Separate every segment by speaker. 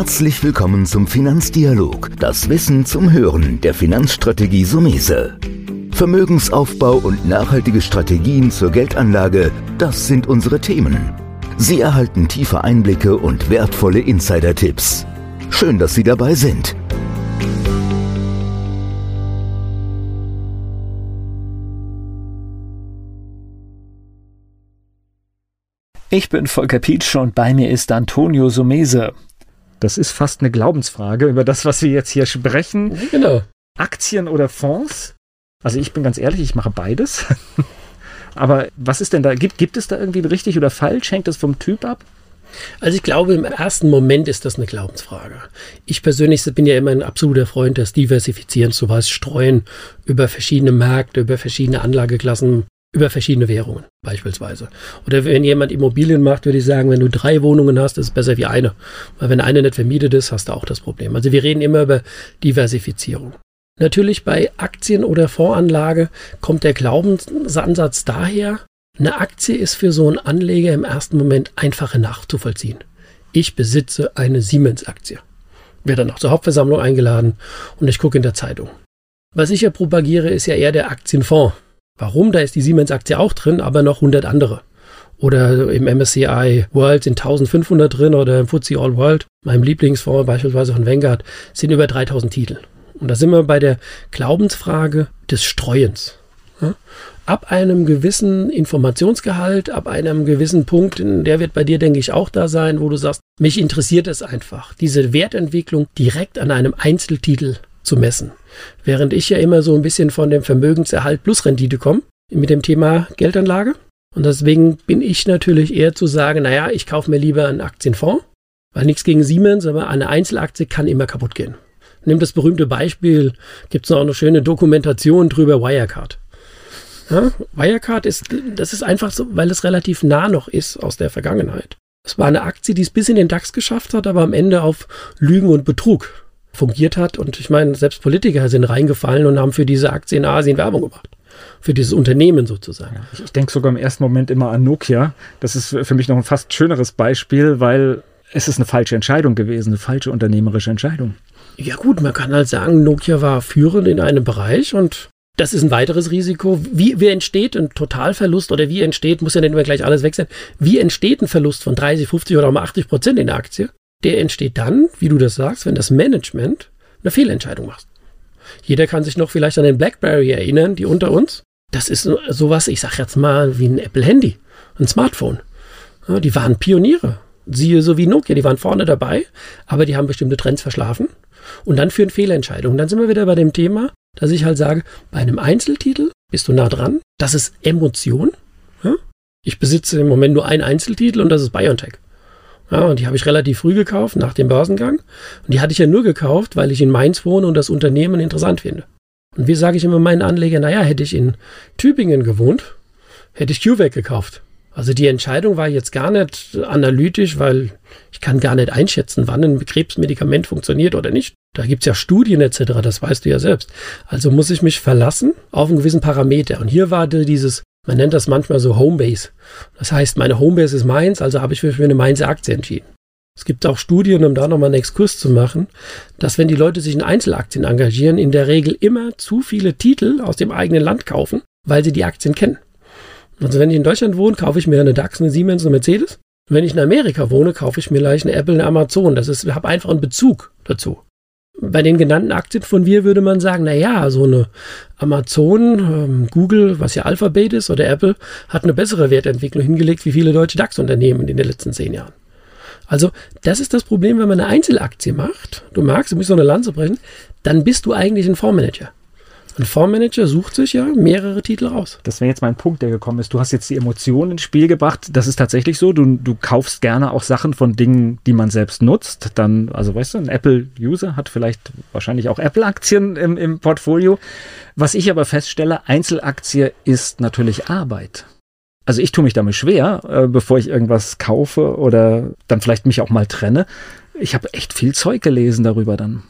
Speaker 1: Herzlich willkommen zum Finanzdialog, das Wissen zum Hören der Finanzstrategie Sumese. Vermögensaufbau und nachhaltige Strategien zur Geldanlage, das sind unsere Themen. Sie erhalten tiefe Einblicke und wertvolle Insider-Tipps. Schön, dass Sie dabei sind.
Speaker 2: Ich bin Volker Pietsch und bei mir ist Antonio Sumese.
Speaker 3: Das ist fast eine Glaubensfrage über das, was wir jetzt hier sprechen.
Speaker 4: Genau.
Speaker 3: Aktien oder Fonds? Also ich bin ganz ehrlich, ich mache beides. Aber was ist denn da? Gibt, gibt es da irgendwie richtig oder falsch? Hängt das vom Typ ab?
Speaker 4: Also ich glaube, im ersten Moment ist das eine Glaubensfrage. Ich persönlich bin ja immer ein absoluter Freund des Diversifizierens, sowas streuen über verschiedene Märkte, über verschiedene Anlageklassen, über verschiedene Währungen beispielsweise. Oder wenn jemand Immobilien macht, würde ich sagen, wenn du drei Wohnungen hast, ist es besser wie eine. Weil wenn eine nicht vermietet ist, hast du auch das Problem. Also wir reden immer über Diversifizierung. Natürlich bei Aktien oder Fondsanlage kommt der Glaubensansatz daher, eine Aktie ist für so einen Anleger im ersten Moment einfacher nachzuvollziehen. Ich besitze eine Siemens-Aktie. Werde dann auch zur Hauptversammlung eingeladen und ich gucke in der Zeitung. Was ich ja propagiere, ist ja eher der Aktienfonds. Warum? Da ist die Siemens-Aktie auch drin, aber noch 100 andere. Oder im MSCI World sind 1500 drin oder im FTSE All World, meinem Lieblingsfonds beispielsweise von Vanguard, sind über 3000 Titel. Und da sind wir bei der Glaubensfrage des Streuens. Ab einem gewissen Informationsgehalt, ab einem gewissen Punkt, der wird bei dir, denke ich, auch da sein, wo du sagst, mich interessiert es einfach, diese Wertentwicklung direkt an einem Einzeltitel zu messen. Während ich ja immer so ein bisschen von dem Vermögenserhalt plus Rendite komme mit dem Thema Geldanlage. Und deswegen bin ich natürlich eher zu sagen, naja, ich kaufe mir lieber einen Aktienfonds, weil nichts gegen Siemens, aber eine Einzelaktie kann immer kaputt gehen. Nimm das berühmte Beispiel, gibt es noch eine schöne Dokumentation drüber, Wirecard. Ja, Wirecard ist, das ist einfach so, weil es relativ nah noch ist aus der Vergangenheit. Es war eine Aktie, die es bis in den DAX geschafft hat, aber am Ende auf Lügen und Betrug fungiert hat. Und ich meine, selbst Politiker sind reingefallen und haben für diese Aktie in Asien Werbung gemacht. Für dieses Unternehmen sozusagen. Ja,
Speaker 3: ich, ich denke sogar im ersten Moment immer an Nokia. Das ist für mich noch ein fast schöneres Beispiel, weil es ist eine falsche Entscheidung gewesen, eine falsche unternehmerische Entscheidung.
Speaker 4: Ja gut, man kann halt sagen, Nokia war führend in einem Bereich und das ist ein weiteres Risiko. Wie, wie entsteht ein Totalverlust oder wie entsteht, muss ja nicht immer gleich alles weg sein, wie entsteht ein Verlust von 30, 50 oder auch mal 80 Prozent in der Aktie? Der entsteht dann, wie du das sagst, wenn das Management eine Fehlentscheidung macht. Jeder kann sich noch vielleicht an den BlackBerry erinnern, die unter uns. Das ist sowas, ich sag jetzt mal, wie ein Apple-Handy, ein Smartphone. Ja, die waren Pioniere. Siehe so wie Nokia, die waren vorne dabei, aber die haben bestimmte Trends verschlafen und dann führen Fehlentscheidungen. Dann sind wir wieder bei dem Thema, dass ich halt sage, bei einem Einzeltitel bist du nah dran, das ist Emotion. Ja? Ich besitze im Moment nur einen Einzeltitel und das ist BioNTech. Ja, und die habe ich relativ früh gekauft, nach dem Börsengang. Und die hatte ich ja nur gekauft, weil ich in Mainz wohne und das Unternehmen interessant finde. Und wie sage ich immer meinen Anlegern, naja, hätte ich in Tübingen gewohnt, hätte ich CureVac gekauft. Also die Entscheidung war jetzt gar nicht analytisch, weil ich kann gar nicht einschätzen, wann ein Krebsmedikament funktioniert oder nicht. Da gibt's ja Studien etc., das weißt du ja selbst. Also muss ich mich verlassen auf einen gewissen Parameter. Und hier war dieses man nennt das manchmal so Homebase. Das heißt, meine Homebase ist Mainz, also habe ich mich für eine Mainzer Aktie entschieden. Es gibt auch Studien, um da nochmal einen Exkurs zu machen, dass wenn die Leute sich in Einzelaktien engagieren, in der Regel immer zu viele Titel aus dem eigenen Land kaufen, weil sie die Aktien kennen. Also wenn ich in Deutschland wohne, kaufe ich mir eine DAX, eine Siemens, eine Mercedes. wenn ich in Amerika wohne, kaufe ich mir gleich eine Apple, eine Amazon. Das ist, ich habe einfach einen Bezug dazu bei den genannten Aktien von wir würde man sagen, na ja, so eine Amazon, ähm, Google, was ja Alphabet ist oder Apple, hat eine bessere Wertentwicklung hingelegt wie viele deutsche DAX-Unternehmen in den letzten zehn Jahren. Also das ist das Problem, wenn man eine Einzelaktie macht. Du magst, du musst so eine Lanze brechen, dann bist du eigentlich ein Fondsmanager. Ein Fondsmanager sucht sich ja mehrere Titel raus.
Speaker 3: Das wäre jetzt mein Punkt, der gekommen ist. Du hast jetzt die Emotionen ins Spiel gebracht. Das ist tatsächlich so. Du, du kaufst gerne auch Sachen von Dingen, die man selbst nutzt. Dann, also weißt du, ein Apple-User hat vielleicht wahrscheinlich auch Apple-Aktien im, im Portfolio. Was ich aber feststelle, Einzelaktie ist natürlich Arbeit. Also ich tue mich damit schwer, äh, bevor ich irgendwas kaufe oder dann vielleicht mich auch mal trenne. Ich habe echt viel Zeug gelesen darüber dann.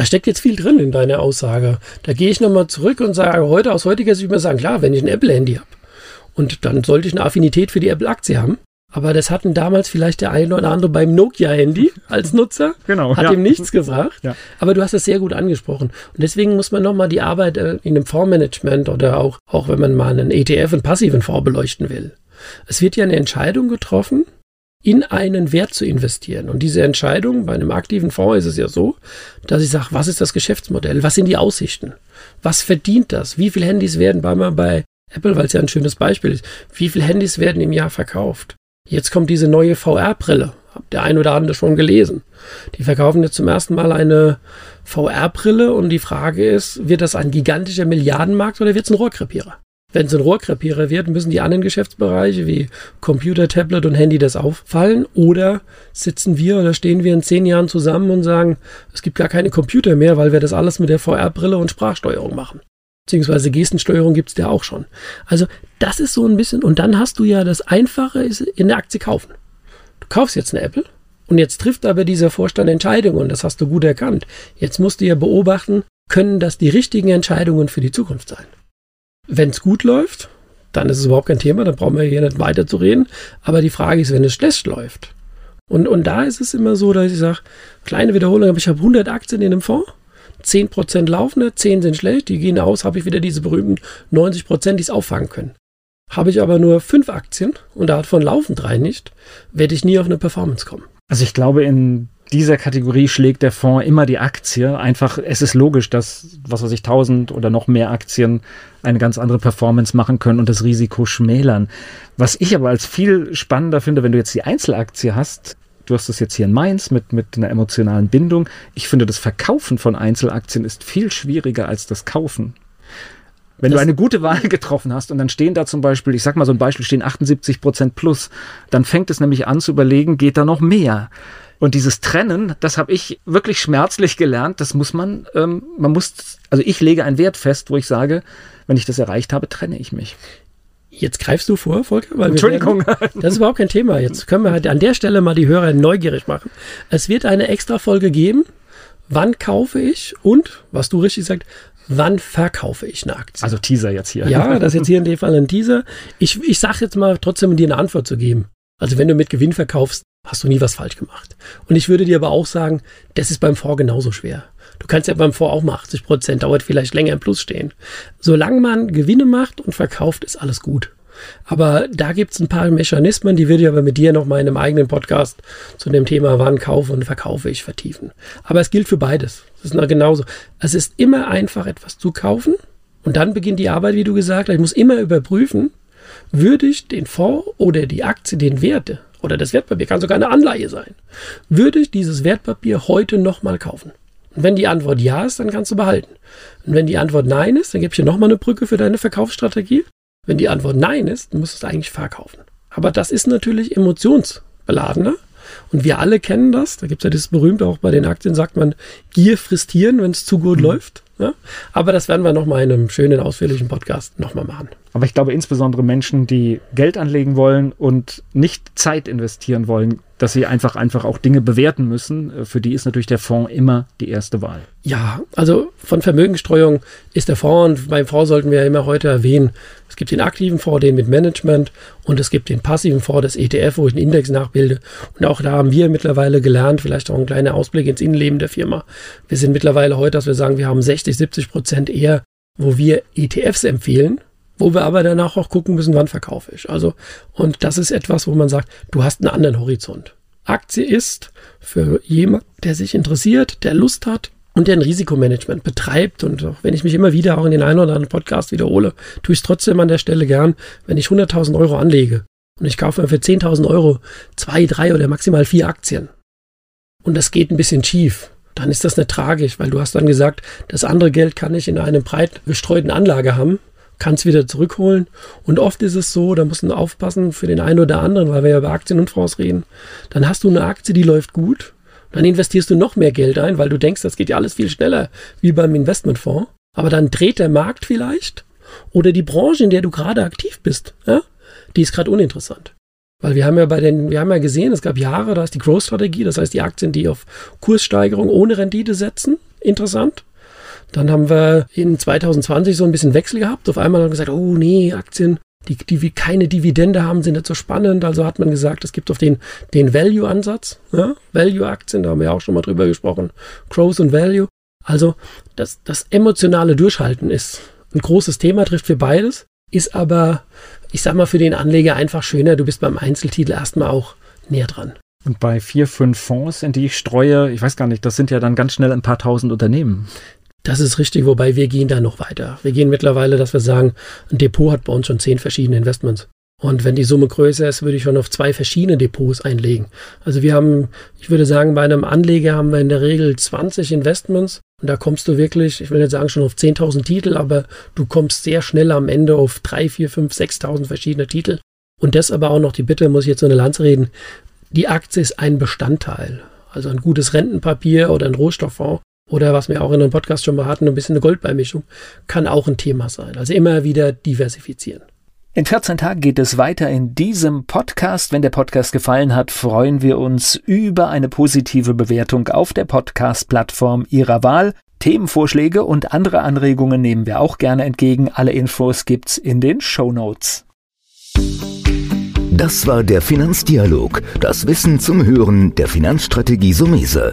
Speaker 4: Da steckt jetzt viel drin in deiner Aussage. Da gehe ich nochmal zurück und sage heute aus heutiger Sicht mal sagen, klar, wenn ich ein Apple-Handy habe und dann sollte ich eine Affinität für die Apple-Aktie haben, Aber das hatten damals vielleicht der eine oder andere beim Nokia-Handy als Nutzer.
Speaker 3: Genau.
Speaker 4: Hat
Speaker 3: ja.
Speaker 4: ihm nichts gebracht.
Speaker 3: Ja.
Speaker 4: Aber du hast es sehr gut angesprochen. Und deswegen muss man nochmal die Arbeit äh, in einem Fondsmanagement oder auch, auch wenn man mal einen ETF, einen passiven Fonds beleuchten will. Es wird ja eine Entscheidung getroffen, in einen Wert zu investieren. Und diese Entscheidung bei einem aktiven Fonds ist es ja so, dass ich sage, was ist das Geschäftsmodell? Was sind die Aussichten? Was verdient das? Wie viele Handys werden bei, bei Apple, weil es ja ein schönes Beispiel ist, wie viele Handys werden im Jahr verkauft? Jetzt kommt diese neue VR-Brille. Habt der ein oder andere schon gelesen. Die verkaufen jetzt zum ersten Mal eine VR-Brille und die Frage ist, wird das ein gigantischer Milliardenmarkt oder wird es ein Rohrkrepierer? Wenn es ein Rohrkrepierer wird, müssen die anderen Geschäftsbereiche wie Computer, Tablet und Handy das auffallen? Oder sitzen wir oder stehen wir in zehn Jahren zusammen und sagen, es gibt gar keine Computer mehr, weil wir das alles mit der VR-Brille und Sprachsteuerung machen? Beziehungsweise Gestensteuerung gibt es ja auch schon. Also das ist so ein bisschen, und dann hast du ja das Einfache ist in der Aktie kaufen. Du kaufst jetzt eine Apple und jetzt trifft aber dieser Vorstand Entscheidungen das hast du gut erkannt. Jetzt musst du ja beobachten, können das die richtigen Entscheidungen für die Zukunft sein? Wenn es gut läuft, dann ist es überhaupt kein Thema, dann brauchen wir hier nicht weiter zu reden. Aber die Frage ist, wenn es schlecht läuft. Und, und da ist es immer so, dass ich sage, kleine Wiederholung, aber ich habe 100 Aktien in einem Fonds, 10% laufende, 10 sind schlecht, die gehen aus, habe ich wieder diese berühmten 90%, die es auffangen können. Habe ich aber nur 5 Aktien und davon laufen drei nicht, werde ich nie auf eine Performance kommen.
Speaker 3: Also ich glaube, in dieser Kategorie schlägt der Fonds immer die Aktie. Einfach, es ist logisch, dass, was weiß ich, 1000 oder noch mehr Aktien eine ganz andere Performance machen können und das Risiko schmälern. Was ich aber als viel spannender finde, wenn du jetzt die Einzelaktie hast, du hast das jetzt hier in Mainz mit, mit einer emotionalen Bindung. Ich finde, das Verkaufen von Einzelaktien ist viel schwieriger als das Kaufen. Wenn das du eine gute Wahl getroffen hast und dann stehen da zum Beispiel, ich sag mal so ein Beispiel, stehen 78 Prozent plus, dann fängt es nämlich an zu überlegen, geht da noch mehr? Und dieses Trennen, das habe ich wirklich schmerzlich gelernt. Das muss man, ähm, man muss, also ich lege einen Wert fest, wo ich sage, wenn ich das erreicht habe, trenne ich mich.
Speaker 4: Jetzt greifst du vor, Volker?
Speaker 3: Weil Entschuldigung.
Speaker 4: Werden, das ist überhaupt kein Thema. Jetzt können wir halt an der Stelle mal die Hörer neugierig machen. Es wird eine extra Folge geben. Wann kaufe ich und, was du richtig sagst, wann verkaufe ich eine Aktie?
Speaker 3: Also Teaser jetzt hier.
Speaker 4: Ja, das ist jetzt hier in dem Fall ein Teaser. Ich, ich sage jetzt mal trotzdem, dir eine Antwort zu geben. Also wenn du mit Gewinn verkaufst, hast du nie was falsch gemacht. Und ich würde dir aber auch sagen, das ist beim Fonds genauso schwer. Du kannst ja beim Fonds auch mal 80 Prozent, dauert vielleicht länger im Plus stehen. Solange man Gewinne macht und verkauft, ist alles gut. Aber da gibt es ein paar Mechanismen, die würde ich aber mit dir noch mal in einem eigenen Podcast zu dem Thema wann kaufe und verkaufe ich vertiefen. Aber es gilt für beides. Das ist genauso. Es ist immer einfach, etwas zu kaufen und dann beginnt die Arbeit, wie du gesagt hast. Ich muss immer überprüfen, würde ich den Fonds oder die Aktie, den Werte oder das Wertpapier, kann sogar eine Anleihe sein, würde ich dieses Wertpapier heute nochmal kaufen? Und wenn die Antwort ja ist, dann kannst du behalten. Und wenn die Antwort nein ist, dann gebe ich dir nochmal eine Brücke für deine Verkaufsstrategie. Wenn die Antwort nein ist, dann musst du es eigentlich verkaufen. Aber das ist natürlich emotionsbeladener. Und wir alle kennen das. Da gibt es ja das berühmte, auch bei den Aktien sagt man, Gier frisst Hirn, wenn es zu gut mhm. läuft. Ja? Aber das werden wir nochmal in einem schönen, ausführlichen Podcast nochmal machen.
Speaker 3: Aber ich glaube insbesondere Menschen, die Geld anlegen wollen und nicht Zeit investieren wollen, dass sie einfach einfach auch Dinge bewerten müssen. Äh, für die ist natürlich der Fonds immer die erste Wahl.
Speaker 4: Ja, also von Vermögensstreuung ist der Fonds, und beim Fonds sollten wir ja immer heute erwähnen, es gibt den aktiven Fonds, den mit Management und es gibt den passiven Fonds, das ETF, wo ich einen Index nachbilde. Und auch da haben wir mittlerweile gelernt, vielleicht auch ein kleiner Ausblick ins Innenleben der Firma. Wir sind mittlerweile heute, dass wir sagen, wir haben 60, 70 Prozent eher, wo wir ETFs empfehlen, wo wir aber danach auch gucken müssen, wann verkaufe ich. Also, und das ist etwas, wo man sagt, du hast einen anderen Horizont. Aktie ist für jemand, der sich interessiert, der Lust hat und der ein Risikomanagement betreibt. Und auch wenn ich mich immer wieder auch in den einen oder anderen Podcast wiederhole, tue ich es trotzdem an der Stelle gern, wenn ich 100.000 Euro anlege und ich kaufe mir für 10.000 Euro zwei, drei oder maximal vier Aktien. Und das geht ein bisschen schief dann ist das nicht tragisch, weil du hast dann gesagt, das andere Geld kann ich in einem breit gestreuten Anlage haben kann es wieder zurückholen. Und oft ist es so, da muss man aufpassen für den einen oder anderen, weil wir ja über Aktien und Fonds reden. Dann hast du eine Aktie, die läuft gut. Dann investierst du noch mehr Geld ein, weil du denkst, das geht ja alles viel schneller wie beim Investmentfonds. Aber dann dreht der Markt vielleicht oder die Branche, in der du gerade aktiv bist, ja, die ist gerade uninteressant. Weil wir haben ja bei den, wir haben ja gesehen, es gab Jahre, da ist die Growth-Strategie, das heißt die Aktien, die auf Kurssteigerung ohne Rendite setzen, interessant. Dann haben wir in 2020 so ein bisschen Wechsel gehabt. Auf einmal haben wir gesagt, oh nee, Aktien die, die keine Dividende haben, sind nicht so spannend. Also hat man gesagt, es gibt auf den, den Value-Ansatz, ja? Value-Aktien, da haben wir auch schon mal drüber gesprochen, Growth und Value. Also das, das emotionale Durchhalten ist ein großes Thema, trifft für beides, ist aber, ich sag mal, für den Anleger einfach schöner. Du bist beim Einzeltitel erstmal auch näher dran.
Speaker 3: Und bei vier, fünf Fonds, in die ich streue, ich weiß gar nicht, das sind ja dann ganz schnell ein paar tausend Unternehmen.
Speaker 4: Das ist richtig, wobei wir gehen da noch weiter. Wir gehen mittlerweile, dass wir sagen, ein Depot hat bei uns schon zehn verschiedene Investments. Und wenn die Summe größer ist, würde ich schon auf zwei verschiedene Depots einlegen. Also wir haben, ich würde sagen, bei einem Anleger haben wir in der Regel 20 Investments. Und da kommst du wirklich, ich will nicht sagen schon auf 10.000 Titel, aber du kommst sehr schnell am Ende auf 3, 4, 5, 6.000 verschiedene Titel. Und das aber auch noch die Bitte, muss ich jetzt so eine Lanze reden, die Aktie ist ein Bestandteil. Also ein gutes Rentenpapier oder ein Rohstofffonds oder was wir auch in einem Podcast schon mal hatten, ein bisschen eine Goldbeimischung, kann auch ein Thema sein. Also immer wieder diversifizieren.
Speaker 2: In 14 Tagen geht es weiter in diesem Podcast. Wenn der Podcast gefallen hat, freuen wir uns über eine positive Bewertung auf der Podcast-Plattform Ihrer Wahl. Themenvorschläge und andere Anregungen nehmen wir auch gerne entgegen. Alle Infos gibt's in den Show Notes.
Speaker 1: Das war der Finanzdialog, das Wissen zum Hören der Finanzstrategie Sumese.